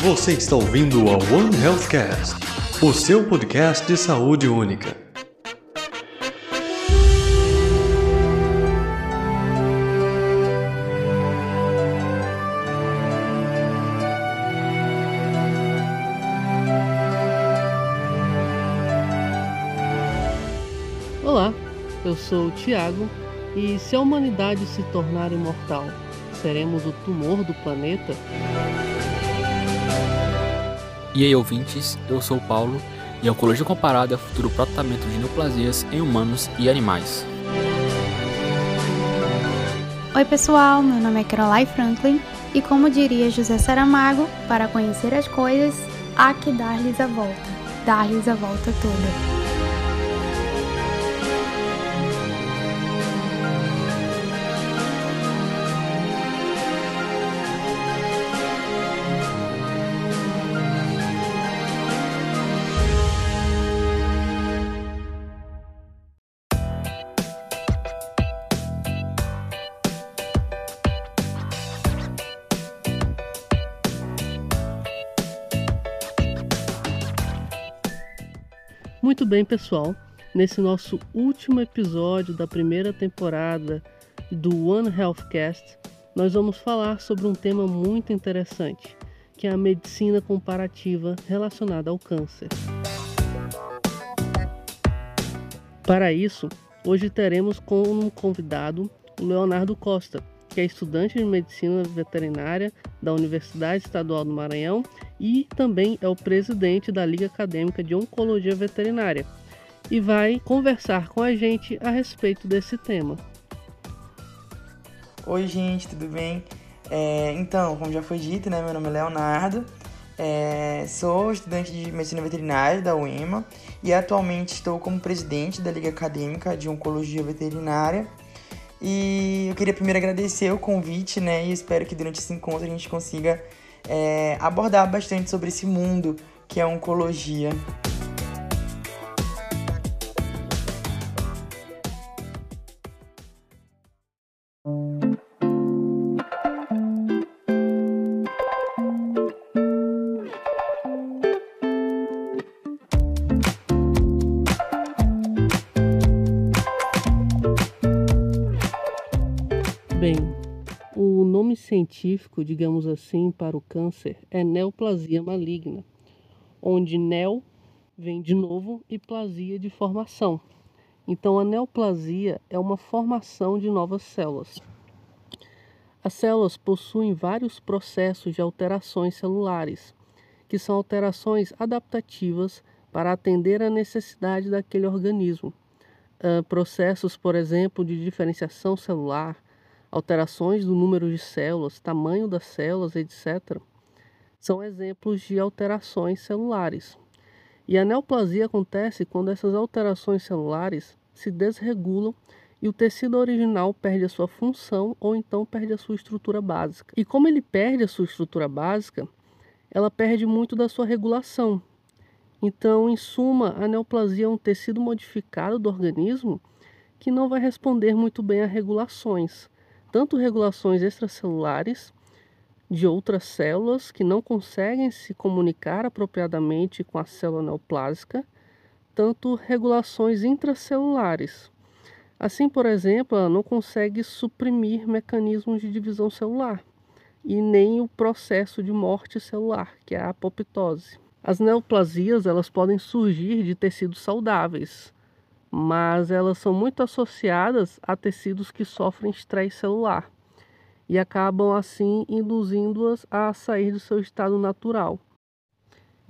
Você está ouvindo a One Healthcast, o seu podcast de saúde única. Olá, eu sou o Tiago e se a humanidade se tornar imortal, seremos o tumor do planeta? E aí, ouvintes, eu sou o Paulo e a Oncologia Comparada é o futuro tratamento de neoplasias em humanos e animais. Oi, pessoal, meu nome é Caroline Franklin e, como diria José Saramago, para conhecer as coisas, há que dar-lhes a volta, dar-lhes a volta toda. Muito bem, pessoal. Nesse nosso último episódio da primeira temporada do One Healthcast, nós vamos falar sobre um tema muito interessante, que é a medicina comparativa relacionada ao câncer. Para isso, hoje teremos como convidado o Leonardo Costa, que é estudante de medicina veterinária da Universidade Estadual do Maranhão e também é o presidente da Liga Acadêmica de Oncologia Veterinária e vai conversar com a gente a respeito desse tema. Oi, gente, tudo bem? É, então, como já foi dito, né, meu nome é Leonardo, é, sou estudante de medicina veterinária da UEMA e atualmente estou como presidente da Liga Acadêmica de Oncologia Veterinária. E eu queria primeiro agradecer o convite, né? E espero que durante esse encontro a gente consiga é, abordar bastante sobre esse mundo que é a oncologia. Científico, digamos assim, para o câncer é neoplasia maligna, onde neo vem de novo e plasia de formação. Então, a neoplasia é uma formação de novas células. As células possuem vários processos de alterações celulares, que são alterações adaptativas para atender à necessidade daquele organismo. Uh, processos, por exemplo, de diferenciação celular, alterações do número de células, tamanho das células, etc., são exemplos de alterações celulares. E a neoplasia acontece quando essas alterações celulares se desregulam e o tecido original perde a sua função ou então perde a sua estrutura básica. E como ele perde a sua estrutura básica, ela perde muito da sua regulação. Então, em suma, a neoplasia é um tecido modificado do organismo que não vai responder muito bem a regulações tanto regulações extracelulares de outras células que não conseguem se comunicar apropriadamente com a célula neoplásica, tanto regulações intracelulares. Assim, por exemplo, ela não consegue suprimir mecanismos de divisão celular e nem o processo de morte celular, que é a apoptose. As neoplasias elas podem surgir de tecidos saudáveis, mas elas são muito associadas a tecidos que sofrem estresse celular e acabam assim induzindo-as a sair do seu estado natural.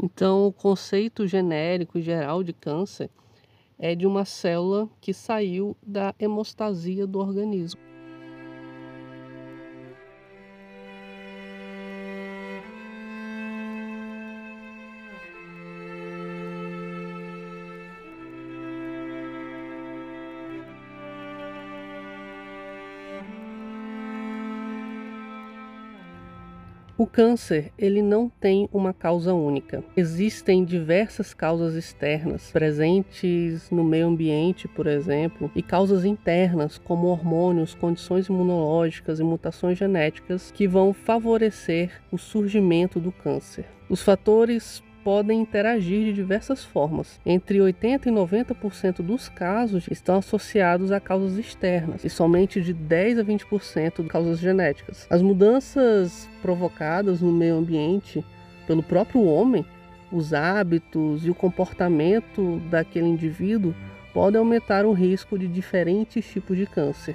Então, o conceito genérico e geral de câncer é de uma célula que saiu da hemostasia do organismo. O câncer, ele não tem uma causa única. Existem diversas causas externas presentes no meio ambiente, por exemplo, e causas internas, como hormônios, condições imunológicas e mutações genéticas que vão favorecer o surgimento do câncer. Os fatores podem interagir de diversas formas. Entre 80 e 90% dos casos estão associados a causas externas e somente de 10 a 20% de causas genéticas. As mudanças provocadas no meio ambiente pelo próprio homem, os hábitos e o comportamento daquele indivíduo podem aumentar o risco de diferentes tipos de câncer.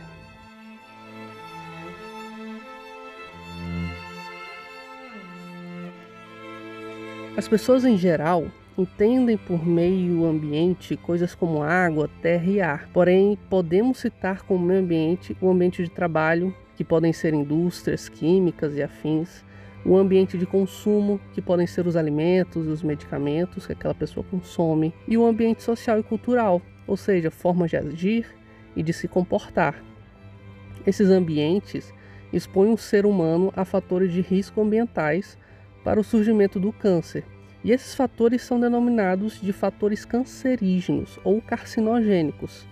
As pessoas em geral entendem por meio ambiente coisas como água, terra e ar. Porém, podemos citar como meio ambiente o ambiente de trabalho, que podem ser indústrias químicas e afins, o ambiente de consumo, que podem ser os alimentos e os medicamentos que aquela pessoa consome, e o ambiente social e cultural, ou seja, formas de agir e de se comportar. Esses ambientes expõem o ser humano a fatores de risco ambientais para o surgimento do câncer. E esses fatores são denominados de fatores cancerígenos ou carcinogênicos.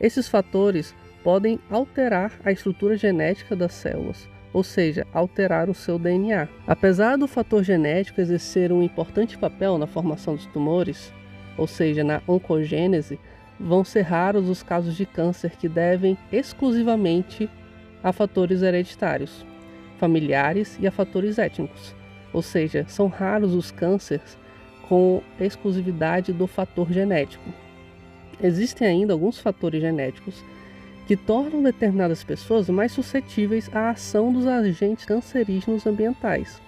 Esses fatores podem alterar a estrutura genética das células, ou seja, alterar o seu DNA. Apesar do fator genético exercer um importante papel na formação dos tumores, ou seja, na oncogênese, vão ser raros os casos de câncer que devem exclusivamente a fatores hereditários, familiares e a fatores étnicos ou seja, são raros os cânceres com exclusividade do fator genético. Existem ainda alguns fatores genéticos que tornam determinadas pessoas mais suscetíveis à ação dos agentes cancerígenos ambientais.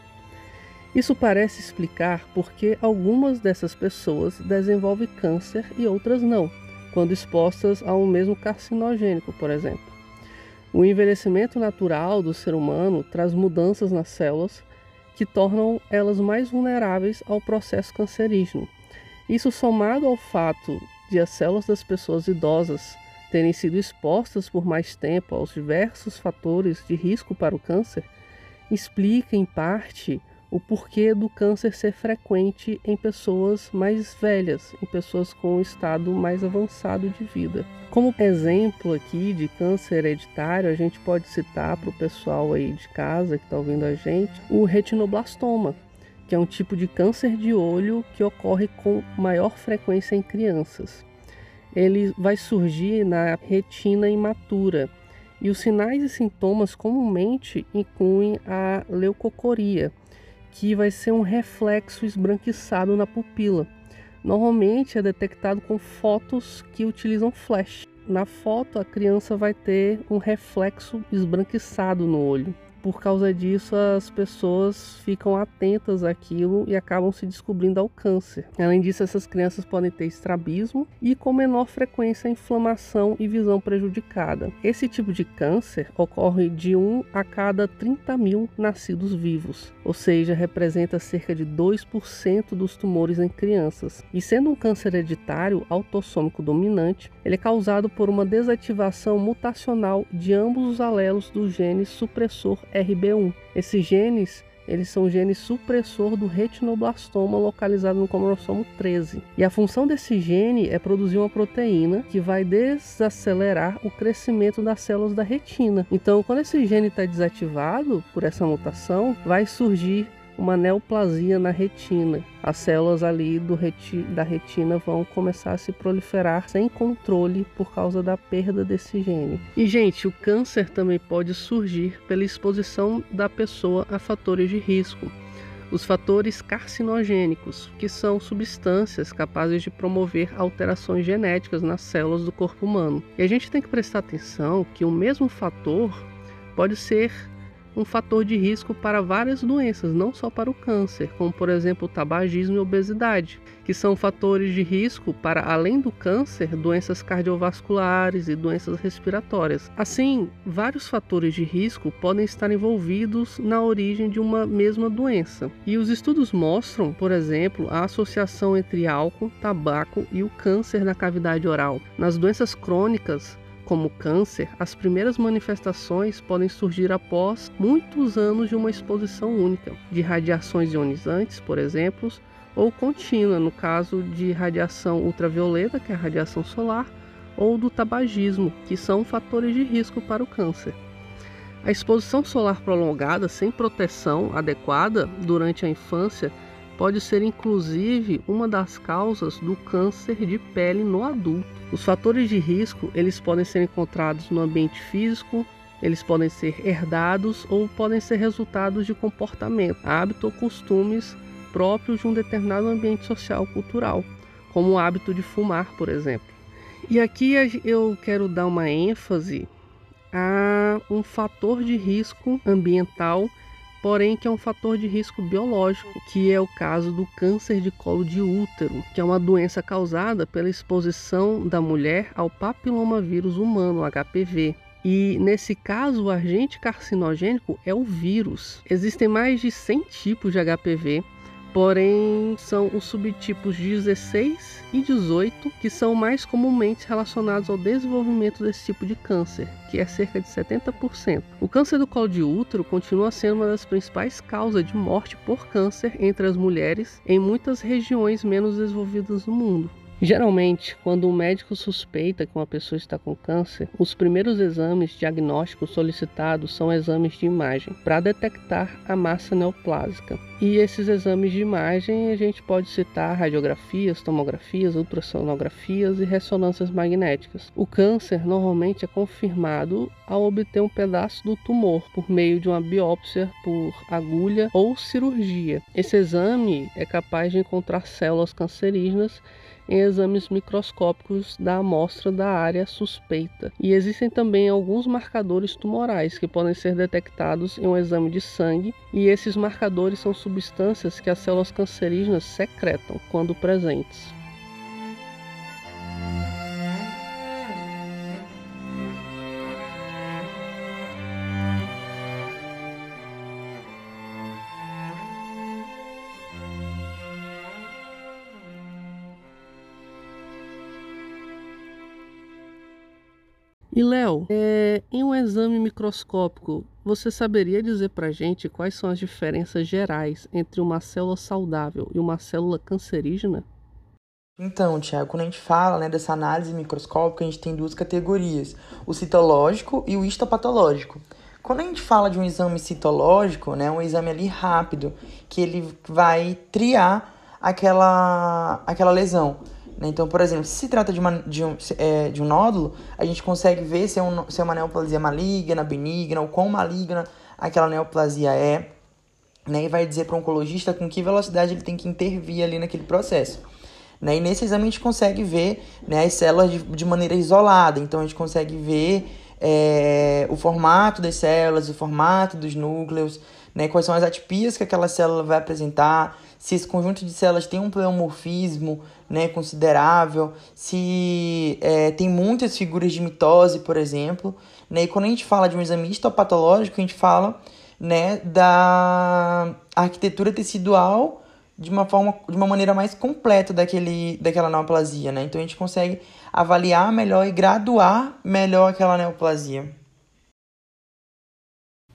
Isso parece explicar por que algumas dessas pessoas desenvolvem câncer e outras não, quando expostas a um mesmo carcinogênico, por exemplo. O envelhecimento natural do ser humano traz mudanças nas células que tornam elas mais vulneráveis ao processo cancerígeno. Isso somado ao fato de as células das pessoas idosas terem sido expostas por mais tempo aos diversos fatores de risco para o câncer, explica em parte o porquê do câncer ser frequente em pessoas mais velhas, em pessoas com um estado mais avançado de vida. Como exemplo aqui de câncer hereditário, a gente pode citar para o pessoal aí de casa que está ouvindo a gente o retinoblastoma, que é um tipo de câncer de olho que ocorre com maior frequência em crianças. Ele vai surgir na retina imatura e os sinais e sintomas comumente incluem a leucocoria, que vai ser um reflexo esbranquiçado na pupila. Normalmente é detectado com fotos que utilizam flash. Na foto, a criança vai ter um reflexo esbranquiçado no olho por causa disso as pessoas ficam atentas àquilo e acabam se descobrindo ao câncer. Além disso, essas crianças podem ter estrabismo e com menor frequência inflamação e visão prejudicada. Esse tipo de câncer ocorre de 1 a cada 30 mil nascidos vivos, ou seja, representa cerca de 2% dos tumores em crianças. E sendo um câncer hereditário autossômico dominante, ele é causado por uma desativação mutacional de ambos os alelos do gene supressor RB1. Esses genes eles são genes supressor do retinoblastoma localizado no cromossomo 13. E a função desse gene é produzir uma proteína que vai desacelerar o crescimento das células da retina. Então, quando esse gene está desativado por essa mutação, vai surgir uma neoplasia na retina. As células ali reti da retina vão começar a se proliferar sem controle por causa da perda desse gene. E, gente, o câncer também pode surgir pela exposição da pessoa a fatores de risco. Os fatores carcinogênicos, que são substâncias capazes de promover alterações genéticas nas células do corpo humano. E a gente tem que prestar atenção que o mesmo fator pode ser um fator de risco para várias doenças, não só para o câncer, como por exemplo o tabagismo e obesidade, que são fatores de risco para, além do câncer, doenças cardiovasculares e doenças respiratórias. Assim, vários fatores de risco podem estar envolvidos na origem de uma mesma doença. E os estudos mostram, por exemplo, a associação entre álcool, tabaco e o câncer na cavidade oral. Nas doenças crônicas, como câncer, as primeiras manifestações podem surgir após muitos anos de uma exposição única, de radiações ionizantes, por exemplo, ou contínua, no caso de radiação ultravioleta, que é a radiação solar, ou do tabagismo, que são fatores de risco para o câncer. A exposição solar prolongada sem proteção adequada durante a infância pode ser inclusive uma das causas do câncer de pele no adulto. Os fatores de risco, eles podem ser encontrados no ambiente físico, eles podem ser herdados ou podem ser resultados de comportamento, hábito ou costumes próprios de um determinado ambiente social ou cultural, como o hábito de fumar, por exemplo. E aqui eu quero dar uma ênfase a um fator de risco ambiental porém que é um fator de risco biológico, que é o caso do câncer de colo de útero, que é uma doença causada pela exposição da mulher ao papilomavírus humano, HPV. E nesse caso, o agente carcinogênico é o vírus. Existem mais de 100 tipos de HPV, porém são os subtipos 16 e 18 que são mais comumente relacionados ao desenvolvimento desse tipo de câncer, que é cerca de 70%. O câncer do colo de útero continua sendo uma das principais causas de morte por câncer entre as mulheres em muitas regiões menos desenvolvidas do mundo. Geralmente, quando um médico suspeita que uma pessoa está com câncer, os primeiros exames diagnósticos solicitados são exames de imagem para detectar a massa neoplásica. E esses exames de imagem a gente pode citar radiografias, tomografias, ultrassonografias e ressonâncias magnéticas. O câncer normalmente é confirmado ao obter um pedaço do tumor por meio de uma biópsia por agulha ou cirurgia. Esse exame é capaz de encontrar células cancerígenas em exames microscópicos da amostra da área suspeita. E existem também alguns marcadores tumorais que podem ser detectados em um exame de sangue, e esses marcadores são substâncias que as células cancerígenas secretam quando presentes. E Léo, é, em um exame microscópico, você saberia dizer para gente quais são as diferenças gerais entre uma célula saudável e uma célula cancerígena? Então, Tiago, quando a gente fala né, dessa análise microscópica, a gente tem duas categorias: o citológico e o histopatológico. Quando a gente fala de um exame citológico, né, um exame ali rápido, que ele vai triar aquela, aquela lesão. Né? Então, por exemplo, se se trata de, uma, de, um, é, de um nódulo, a gente consegue ver se é, um, se é uma neoplasia maligna, benigna, ou quão maligna aquela neoplasia é, né? e vai dizer para o oncologista com que velocidade ele tem que intervir ali naquele processo. Né? E nesse exame a gente consegue ver né, as células de, de maneira isolada, então a gente consegue ver é, o formato das células, o formato dos núcleos, né, quais são as atipias que aquela célula vai apresentar, se esse conjunto de células tem um pleomorfismo né, considerável, se é, tem muitas figuras de mitose, por exemplo. Né, e quando a gente fala de um exame histopatológico, a gente fala né, da arquitetura tecidual de uma forma de uma maneira mais completa daquele, daquela neoplasia, né? Então a gente consegue avaliar melhor e graduar melhor aquela neoplasia.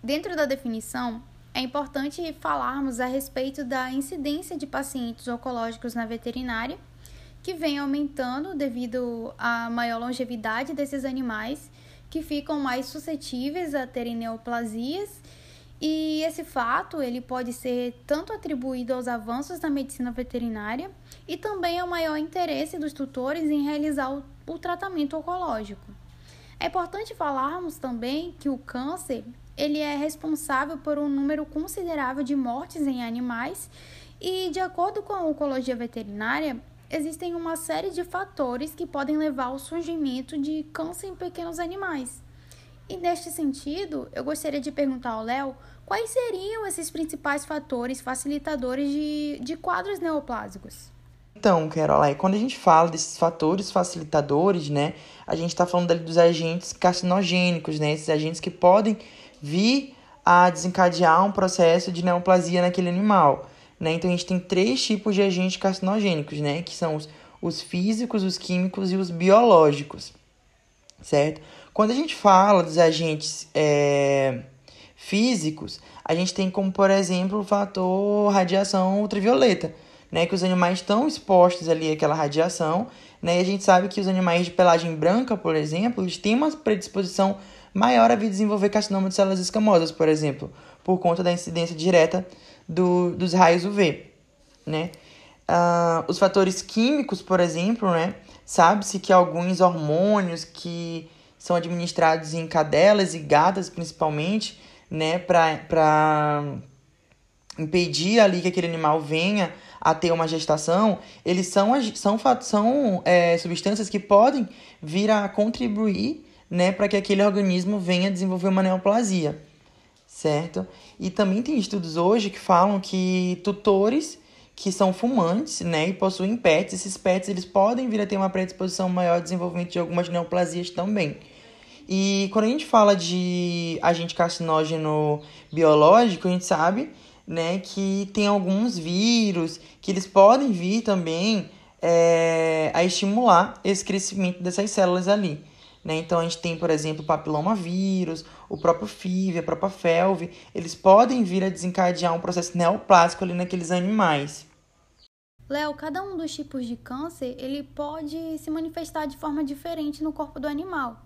Dentro da definição, é importante falarmos a respeito da incidência de pacientes oncológicos na veterinária, que vem aumentando devido à maior longevidade desses animais, que ficam mais suscetíveis a terem neoplasias. E esse fato ele pode ser tanto atribuído aos avanços da medicina veterinária e também ao maior interesse dos tutores em realizar o, o tratamento oncológico. É importante falarmos também que o câncer ele é responsável por um número considerável de mortes em animais e, de acordo com a oncologia veterinária, existem uma série de fatores que podem levar ao surgimento de câncer em pequenos animais. E neste sentido, eu gostaria de perguntar ao Léo quais seriam esses principais fatores facilitadores de, de quadros neoplásicos. Então, Caroline, quando a gente fala desses fatores facilitadores, né, a gente está falando dos agentes carcinogênicos, né, esses agentes que podem vir a desencadear um processo de neoplasia naquele animal. Né? Então a gente tem três tipos de agentes carcinogênicos, né? que são os, os físicos, os químicos e os biológicos. Certo? Quando a gente fala dos agentes é, físicos, a gente tem como, por exemplo, o fator radiação ultravioleta, né? Que os animais estão expostos ali àquela radiação, né? E a gente sabe que os animais de pelagem branca, por exemplo, eles têm uma predisposição maior a vir desenvolver carcinoma de células escamosas, por exemplo, por conta da incidência direta do, dos raios UV, né? Uh, os fatores químicos, por exemplo, né? Sabe-se que alguns hormônios que são administrados em cadelas e gatas, principalmente, né, para impedir ali que aquele animal venha a ter uma gestação, eles são, são, são é, substâncias que podem vir a contribuir né, para que aquele organismo venha desenvolver uma neoplasia, certo? E também tem estudos hoje que falam que tutores que são fumantes, né, e possuem pets, esses pets eles podem vir a ter uma predisposição maior ao desenvolvimento de algumas neoplasias também. E quando a gente fala de agente carcinógeno biológico, a gente sabe, né, que tem alguns vírus que eles podem vir também é, a estimular esse crescimento dessas células ali. Né? Então a gente tem, por exemplo, o papilomavírus, o próprio FIV, a própria FeLV, eles podem vir a desencadear um processo neoplásico ali naqueles animais. Léo, cada um dos tipos de câncer, ele pode se manifestar de forma diferente no corpo do animal.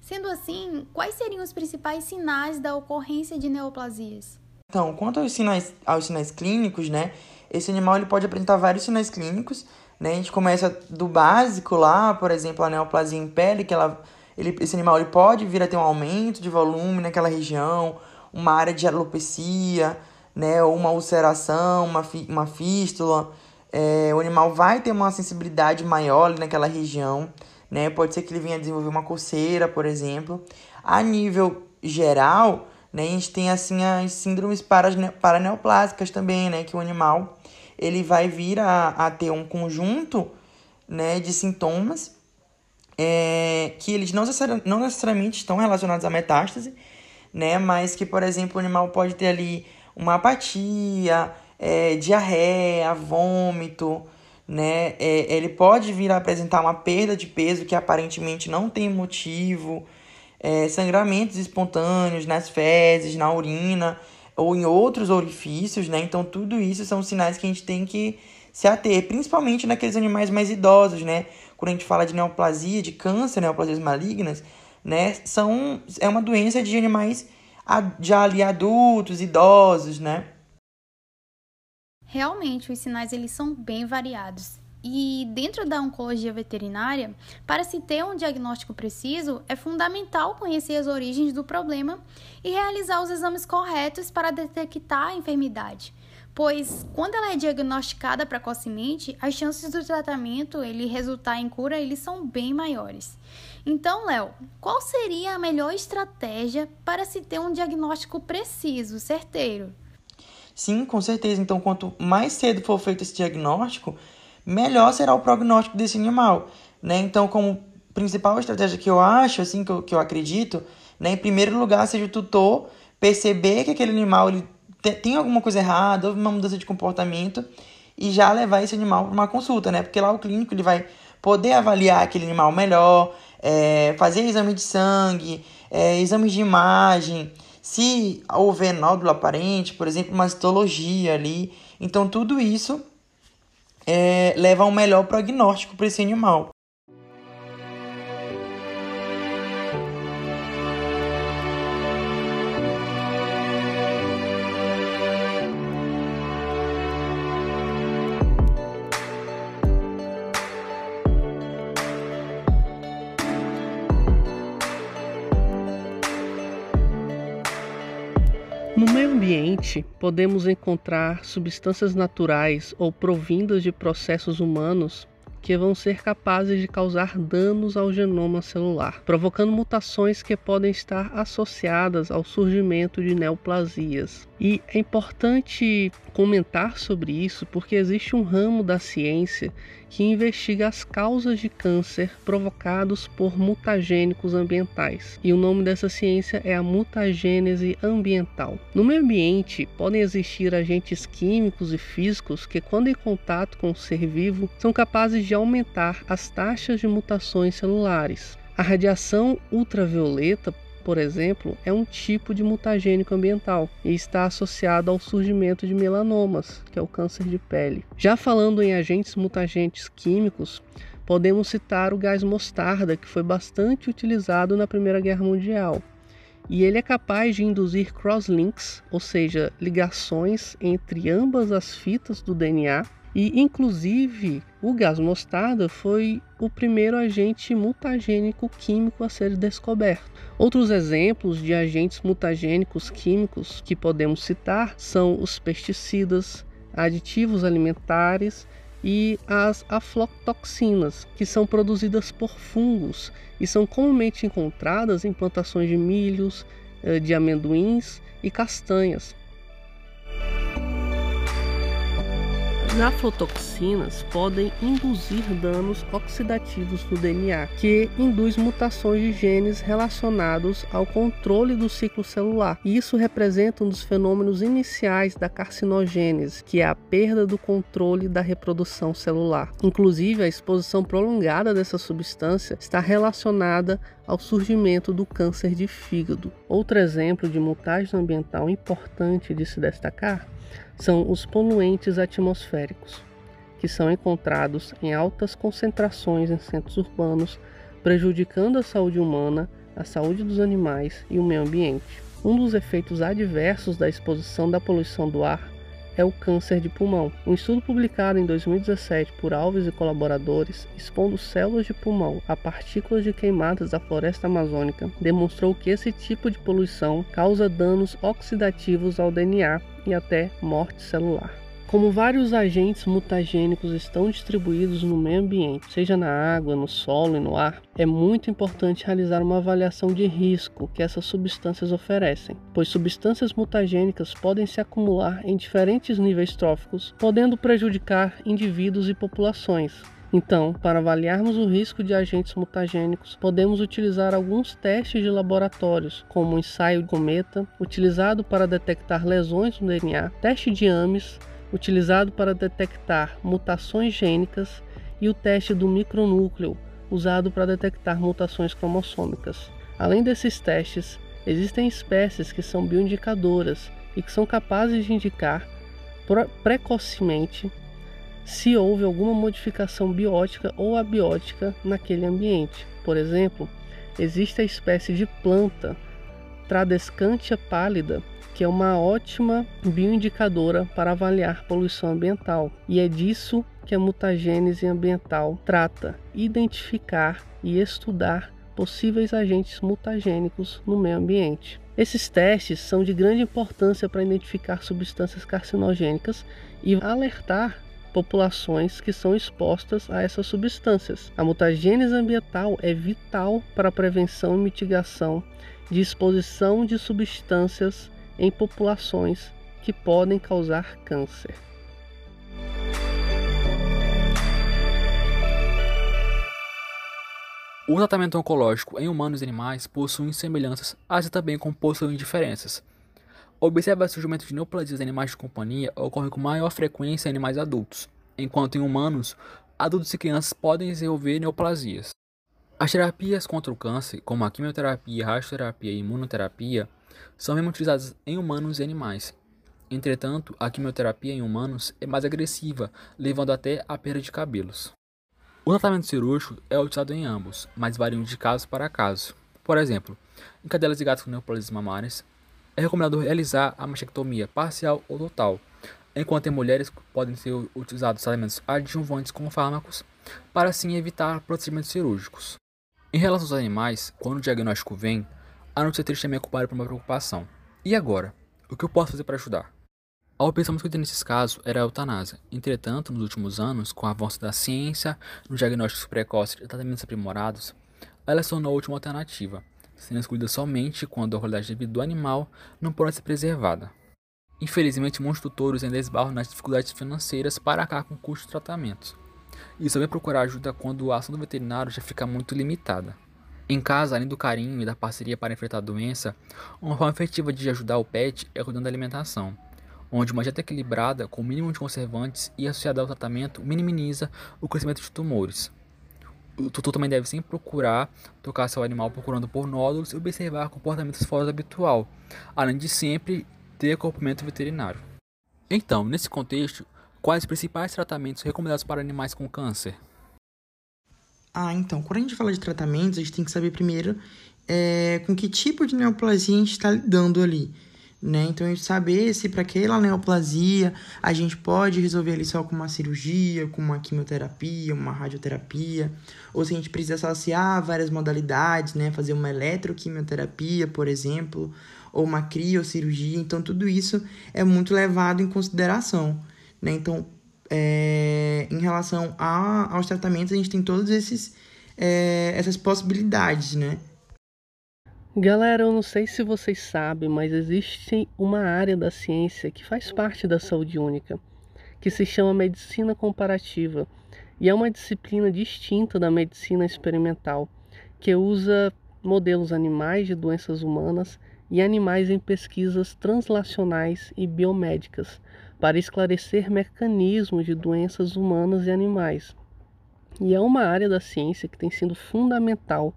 Sendo assim, quais seriam os principais sinais da ocorrência de neoplasias? Então, quanto aos sinais, aos sinais clínicos, né? Esse animal ele pode apresentar vários sinais clínicos, né? A gente começa do básico lá, por exemplo, a neoplasia em pele, que ela, ele, esse animal ele pode vir a ter um aumento de volume naquela região, uma área de alopecia, né? Ou uma ulceração, uma, fi, uma fístula. É, o animal vai ter uma sensibilidade maior naquela região, né? Pode ser que ele venha a desenvolver uma coceira, por exemplo. A nível geral, né, a gente tem assim as síndromes paraneoplásicas também, né? Que o animal ele vai vir a, a ter um conjunto né, de sintomas é, que eles não, não necessariamente estão relacionados à metástase, né, mas que, por exemplo, o animal pode ter ali uma apatia, é, diarreia, vômito, né, é, ele pode vir a apresentar uma perda de peso que aparentemente não tem motivo, é, sangramentos espontâneos nas fezes, na urina, ou em outros orifícios, né? Então, tudo isso são sinais que a gente tem que se ater, principalmente naqueles animais mais idosos, né? Quando a gente fala de neoplasia, de câncer, neoplasias malignas, né? São, é uma doença de animais já ali adultos, idosos, né? Realmente, os sinais eles são bem variados. E dentro da oncologia veterinária, para se ter um diagnóstico preciso, é fundamental conhecer as origens do problema e realizar os exames corretos para detectar a enfermidade. Pois quando ela é diagnosticada precocemente, as chances do tratamento ele resultar em cura eles são bem maiores. Então, Léo, qual seria a melhor estratégia para se ter um diagnóstico preciso, certeiro? Sim, com certeza. Então, quanto mais cedo for feito esse diagnóstico, melhor será o prognóstico desse animal, né? Então, como principal estratégia que eu acho, assim, que eu, que eu acredito, né? Em primeiro lugar, seja o tutor perceber que aquele animal ele tem alguma coisa errada, houve uma mudança de comportamento e já levar esse animal para uma consulta, né? Porque lá o clínico ele vai poder avaliar aquele animal melhor, é, fazer exame de sangue, é, exames de imagem, se houver nódulo aparente, por exemplo, uma histologia ali. Então, tudo isso é, leva a um melhor prognóstico para esse animal. No meio ambiente, podemos encontrar substâncias naturais ou provindas de processos humanos que vão ser capazes de causar danos ao genoma celular, provocando mutações que podem estar associadas ao surgimento de neoplasias. E é importante comentar sobre isso porque existe um ramo da ciência que investiga as causas de câncer provocados por mutagênicos ambientais. E o nome dessa ciência é a mutagênese ambiental. No meio ambiente podem existir agentes químicos e físicos que, quando em contato com o ser vivo, são capazes de aumentar as taxas de mutações celulares A radiação ultravioleta, por exemplo, é um tipo de mutagênico ambiental e está associado ao surgimento de melanomas, que é o câncer de pele. Já falando em agentes mutagentes químicos, podemos citar o gás mostarda, que foi bastante utilizado na Primeira Guerra Mundial. E ele é capaz de induzir crosslinks, ou seja, ligações entre ambas as fitas do DNA e, inclusive, o gás mostarda foi o primeiro agente mutagênico químico a ser descoberto. Outros exemplos de agentes mutagênicos químicos que podemos citar são os pesticidas, aditivos alimentares e as aflotoxinas, que são produzidas por fungos e são comumente encontradas em plantações de milhos, eh, de amendoins e castanhas. As aflotoxinas podem induzir danos oxidativos no DNA, que induz mutações de genes relacionados ao controle do ciclo celular. Isso representa um dos fenômenos iniciais da carcinogênese, que é a perda do controle da reprodução celular. Inclusive, a exposição prolongada dessa substância está relacionada ao surgimento do câncer de fígado. Outro exemplo de mutagem ambiental importante de se destacar são os poluentes atmosféricos, que são encontrados em altas concentrações em centros urbanos, prejudicando a saúde humana, a saúde dos animais e o meio ambiente. Um dos efeitos adversos da exposição da poluição do ar é o câncer de pulmão. Um estudo publicado em 2017 por Alves e colaboradores, expondo células de pulmão a partículas de queimadas da floresta amazônica, demonstrou que esse tipo de poluição causa danos oxidativos ao DNA e até morte celular. Como vários agentes mutagênicos estão distribuídos no meio ambiente, seja na água, no solo e no ar, é muito importante realizar uma avaliação de risco que essas substâncias oferecem, pois substâncias mutagênicas podem se acumular em diferentes níveis tróficos, podendo prejudicar indivíduos e populações, então, para avaliarmos o risco de agentes mutagênicos, podemos utilizar alguns testes de laboratórios, como o ensaio cometa, utilizado para detectar lesões no DNA, teste de AMES, utilizado para detectar mutações gênicas, e o teste do micronúcleo, usado para detectar mutações cromossômicas. Além desses testes, existem espécies que são bioindicadoras e que são capazes de indicar precocemente se houve alguma modificação biótica ou abiótica naquele ambiente. Por exemplo, existe a espécie de planta Tradescantia pálida que é uma ótima bioindicadora para avaliar poluição ambiental. E é disso que a mutagênese ambiental trata: identificar e estudar possíveis agentes mutagênicos no meio ambiente. Esses testes são de grande importância para identificar substâncias carcinogênicas e alertar populações que são expostas a essas substâncias. A mutagênese ambiental é vital para a prevenção e mitigação de exposição de substâncias em populações que podem causar câncer. O tratamento oncológico em humanos e animais possui semelhanças, assim também como possuem diferenças. Observa o surgimento de neoplasias em animais de companhia ocorre com maior frequência em animais adultos, enquanto em humanos, adultos e crianças podem desenvolver neoplasias. As terapias contra o câncer, como a quimioterapia, radioterapia e imunoterapia, são mesmo utilizadas em humanos e animais. Entretanto, a quimioterapia em humanos é mais agressiva, levando até a perda de cabelos. O tratamento cirúrgico é utilizado em ambos, mas variam de caso para caso. Por exemplo, em cadelas e gatos com neoplasias mamárias, é recomendado realizar a mastectomia parcial ou total, enquanto em mulheres podem ser utilizados tratamentos adjuvantes com fármacos para assim evitar procedimentos cirúrgicos. Em relação aos animais, quando o diagnóstico vem, a é me ocupar por uma preocupação. E agora? O que eu posso fazer para ajudar? A opção que nesses casos era a eutanásia. Entretanto, nos últimos anos, com o avanço da ciência, nos diagnósticos precoces e tratamentos aprimorados, ela se tornou a última alternativa, sendo escolhida somente quando a qualidade de vida do animal não pode ser preservada. Infelizmente, muitos tutores ainda esbarram nas dificuldades financeiras para acabar com o custo de tratamento. E vem procurar ajuda quando a ação do veterinário já fica muito limitada. Em casa, além do carinho e da parceria para enfrentar a doença, uma forma efetiva de ajudar o pet é cuidando da alimentação, onde uma dieta equilibrada com o mínimo de conservantes e associada ao tratamento minimiza o crescimento de tumores. O tutor também deve sempre procurar tocar seu animal procurando por nódulos e observar comportamentos fora do habitual, além de sempre ter acompanhamento veterinário. Então, nesse contexto, quais os principais tratamentos recomendados para animais com câncer? Ah, então, quando a gente fala de tratamentos, a gente tem que saber primeiro é, com que tipo de neoplasia a gente está lidando ali. Né? Então, a gente saber se para aquela neoplasia a gente pode resolver ali só com uma cirurgia, com uma quimioterapia, uma radioterapia, ou se a gente precisa associar várias modalidades, né? Fazer uma eletroquimioterapia, por exemplo, ou uma criocirurgia. Então, tudo isso é muito levado em consideração, né? Então, é, em relação a, aos tratamentos, a gente tem todas esses, é, essas possibilidades, né? Galera, eu não sei se vocês sabem, mas existe uma área da ciência que faz parte da saúde única, que se chama medicina comparativa, e é uma disciplina distinta da medicina experimental, que usa modelos animais de doenças humanas e animais em pesquisas translacionais e biomédicas, para esclarecer mecanismos de doenças humanas e animais. E é uma área da ciência que tem sido fundamental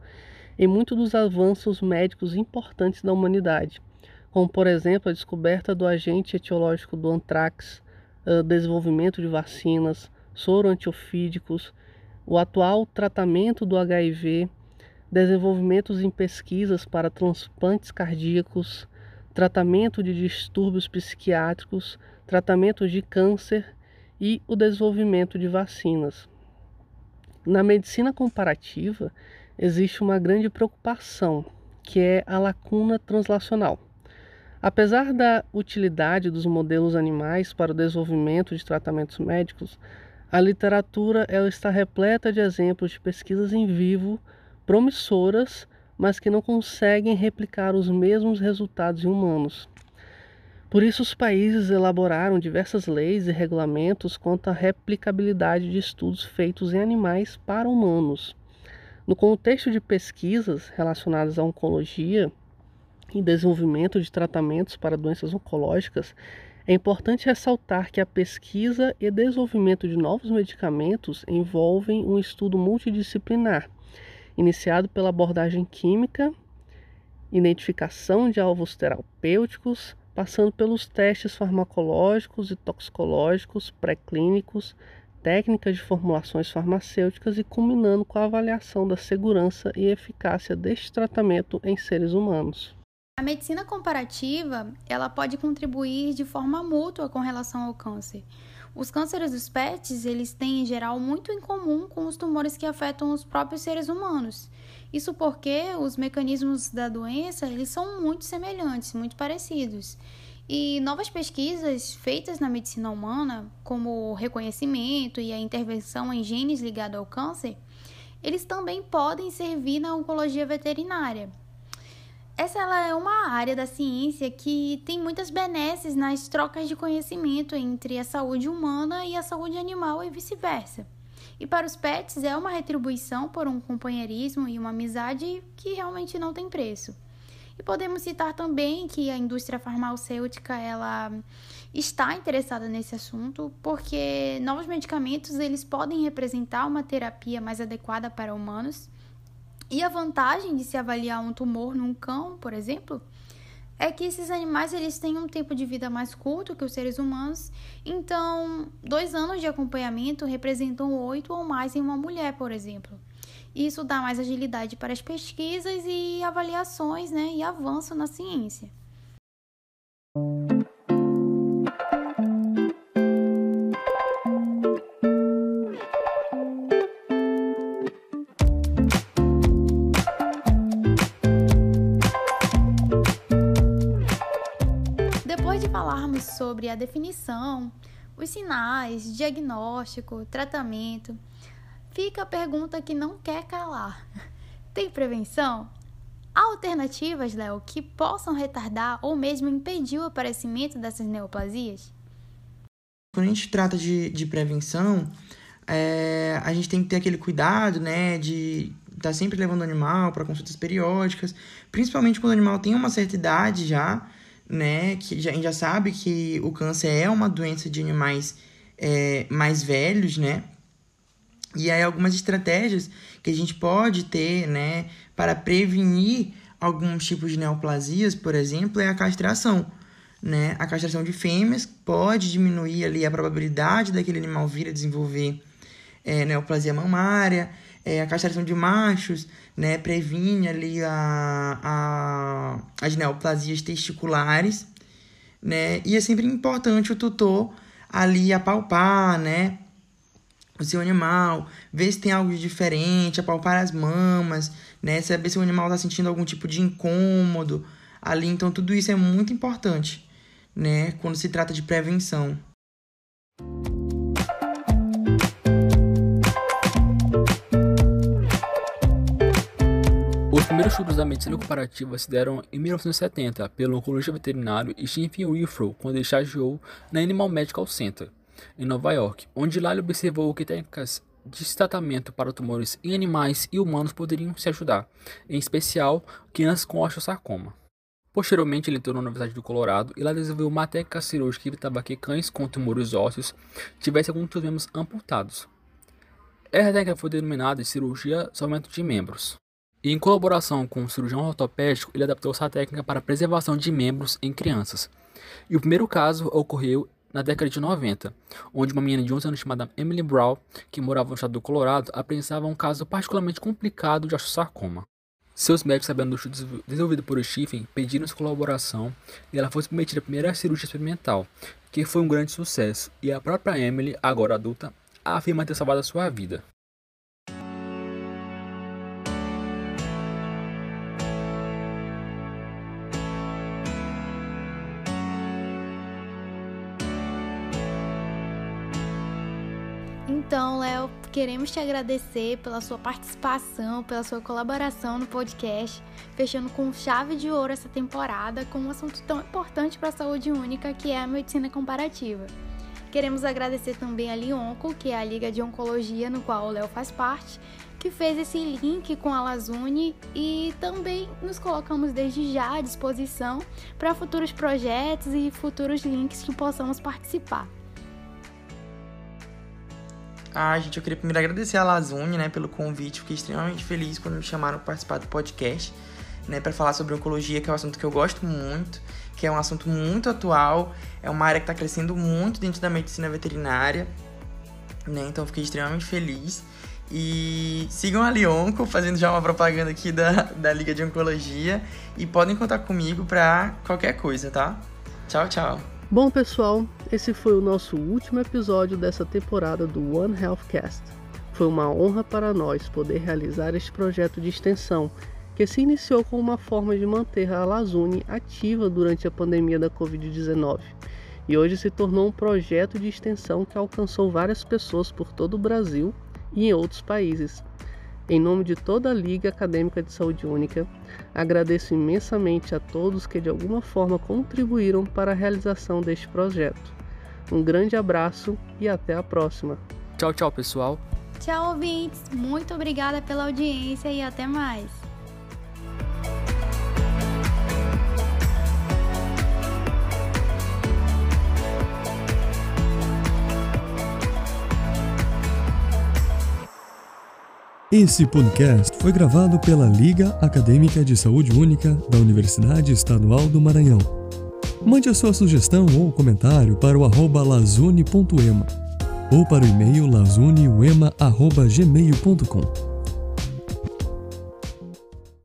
em muitos dos avanços médicos importantes da humanidade, como por exemplo a descoberta do agente etiológico do antrax, desenvolvimento de vacinas, soro antiofídicos, o atual tratamento do HIV, desenvolvimentos em pesquisas para transplantes cardíacos, tratamento de distúrbios psiquiátricos, tratamento de câncer e o desenvolvimento de vacinas. Na medicina comparativa, existe uma grande preocupação, que é a lacuna translacional. Apesar da utilidade dos modelos animais para o desenvolvimento de tratamentos médicos, a literatura ela está repleta de exemplos de pesquisas em vivo promissoras, mas que não conseguem replicar os mesmos resultados em humanos. Por isso, os países elaboraram diversas leis e regulamentos quanto à replicabilidade de estudos feitos em animais para humanos. No contexto de pesquisas relacionadas à oncologia e desenvolvimento de tratamentos para doenças oncológicas, é importante ressaltar que a pesquisa e desenvolvimento de novos medicamentos envolvem um estudo multidisciplinar, iniciado pela abordagem química, identificação de alvos terapêuticos, passando pelos testes farmacológicos e toxicológicos pré-clínicos, técnicas de formulações farmacêuticas e culminando com a avaliação da segurança e eficácia deste tratamento em seres humanos. A medicina comparativa, ela pode contribuir de forma mútua com relação ao câncer. Os cânceres dos pets, eles têm em geral muito em comum com os tumores que afetam os próprios seres humanos. Isso porque os mecanismos da doença, eles são muito semelhantes, muito parecidos. E novas pesquisas feitas na medicina humana, como o reconhecimento e a intervenção em genes ligados ao câncer, eles também podem servir na oncologia veterinária. Essa ela é uma área da ciência que tem muitas benesses nas trocas de conhecimento entre a saúde humana e a saúde animal e vice-versa. E para os pets é uma retribuição por um companheirismo e uma amizade que realmente não tem preço. E podemos citar também que a indústria farmacêutica ela está interessada nesse assunto porque novos medicamentos eles podem representar uma terapia mais adequada para humanos. E a vantagem de se avaliar um tumor num cão, por exemplo, é que esses animais eles têm um tempo de vida mais curto que os seres humanos. Então, dois anos de acompanhamento representam oito ou mais em uma mulher, por exemplo. Isso dá mais agilidade para as pesquisas e avaliações né, e avanço na ciência. Depois de falarmos sobre a definição, os sinais, diagnóstico, tratamento, fica a pergunta que não quer calar: tem prevenção? Há alternativas, Léo, que possam retardar ou mesmo impedir o aparecimento dessas neoplasias? Quando a gente trata de, de prevenção, é, a gente tem que ter aquele cuidado, né, de estar tá sempre levando o animal para consultas periódicas, principalmente quando o animal tem uma certa idade já, né, que já, a gente já sabe que o câncer é uma doença de animais é, mais velhos, né, E aí algumas estratégias que a gente pode ter, né, para prevenir alguns tipos de neoplasias, por exemplo, é a castração. Né? A castração de fêmeas pode diminuir ali a probabilidade daquele animal vir a desenvolver é, neoplasia mamária. É, a castração de machos né, previne ali a, a, as neoplasias testiculares. Né? E é sempre importante o tutor ali apalpar, né? O seu animal, ver se tem algo de diferente, apalpar as mamas, né? Saber se o animal está sentindo algum tipo de incômodo ali. Então, tudo isso é muito importante, né? Quando se trata de prevenção. Os primeiros estudos da medicina comparativa se deram em 1970 pelo oncologista veterinário Stephen Wilfrow, quando ele estagiou na Animal Medical Center em Nova York, onde lá ele observou que técnicas de tratamento para tumores em animais e humanos poderiam se ajudar, em especial crianças com osteosarcoma. Posteriormente, ele entrou na Universidade do Colorado e lá desenvolveu uma técnica cirúrgica que evitava que cães com tumores ósseos tivessem alguns dos membros amputados. Essa técnica foi denominada de cirurgia somente de membros. E em colaboração com um cirurgião ortopédico, ele adaptou essa técnica para preservação de membros em crianças. E o primeiro caso ocorreu na década de 90, onde uma menina de 11 anos chamada Emily Brown, que morava no estado do Colorado, apresentava um caso particularmente complicado de osteosarcoma. Seus médicos, sabendo do estudo desenvolvido por Stephen, pediram sua colaboração e ela foi submetida à primeira cirurgia experimental, que foi um grande sucesso, e a própria Emily, agora adulta, afirma ter salvado a sua vida. Então, Léo, queremos te agradecer pela sua participação, pela sua colaboração no podcast, fechando com chave de ouro essa temporada com um assunto tão importante para a saúde única que é a medicina comparativa. Queremos agradecer também a Lionco, que é a Liga de Oncologia no qual o Léo faz parte, que fez esse link com a Lazune e também nos colocamos desde já à disposição para futuros projetos e futuros links que possamos participar. Ah, gente, eu queria primeiro agradecer a Lazune, né, pelo convite. Fiquei extremamente feliz quando me chamaram para participar do podcast, né, para falar sobre oncologia, que é um assunto que eu gosto muito, que é um assunto muito atual, é uma área que está crescendo muito dentro da medicina veterinária, né, então fiquei extremamente feliz. E sigam a Lionco, fazendo já uma propaganda aqui da, da Liga de Oncologia, e podem contar comigo para qualquer coisa, tá? Tchau, tchau. Bom, pessoal, esse foi o nosso último episódio dessa temporada do One Healthcast. Foi uma honra para nós poder realizar este projeto de extensão, que se iniciou com uma forma de manter a Lazune ativa durante a pandemia da Covid-19 e hoje se tornou um projeto de extensão que alcançou várias pessoas por todo o Brasil e em outros países. Em nome de toda a Liga Acadêmica de Saúde Única, agradeço imensamente a todos que de alguma forma contribuíram para a realização deste projeto. Um grande abraço e até a próxima. Tchau, tchau, pessoal. Tchau, ouvintes. Muito obrigada pela audiência e até mais. Esse podcast foi gravado pela Liga Acadêmica de Saúde Única da Universidade Estadual do Maranhão. Mande a sua sugestão ou comentário para o arroba lazune.ema ou para o e-mail lazuneuema.gmail.com.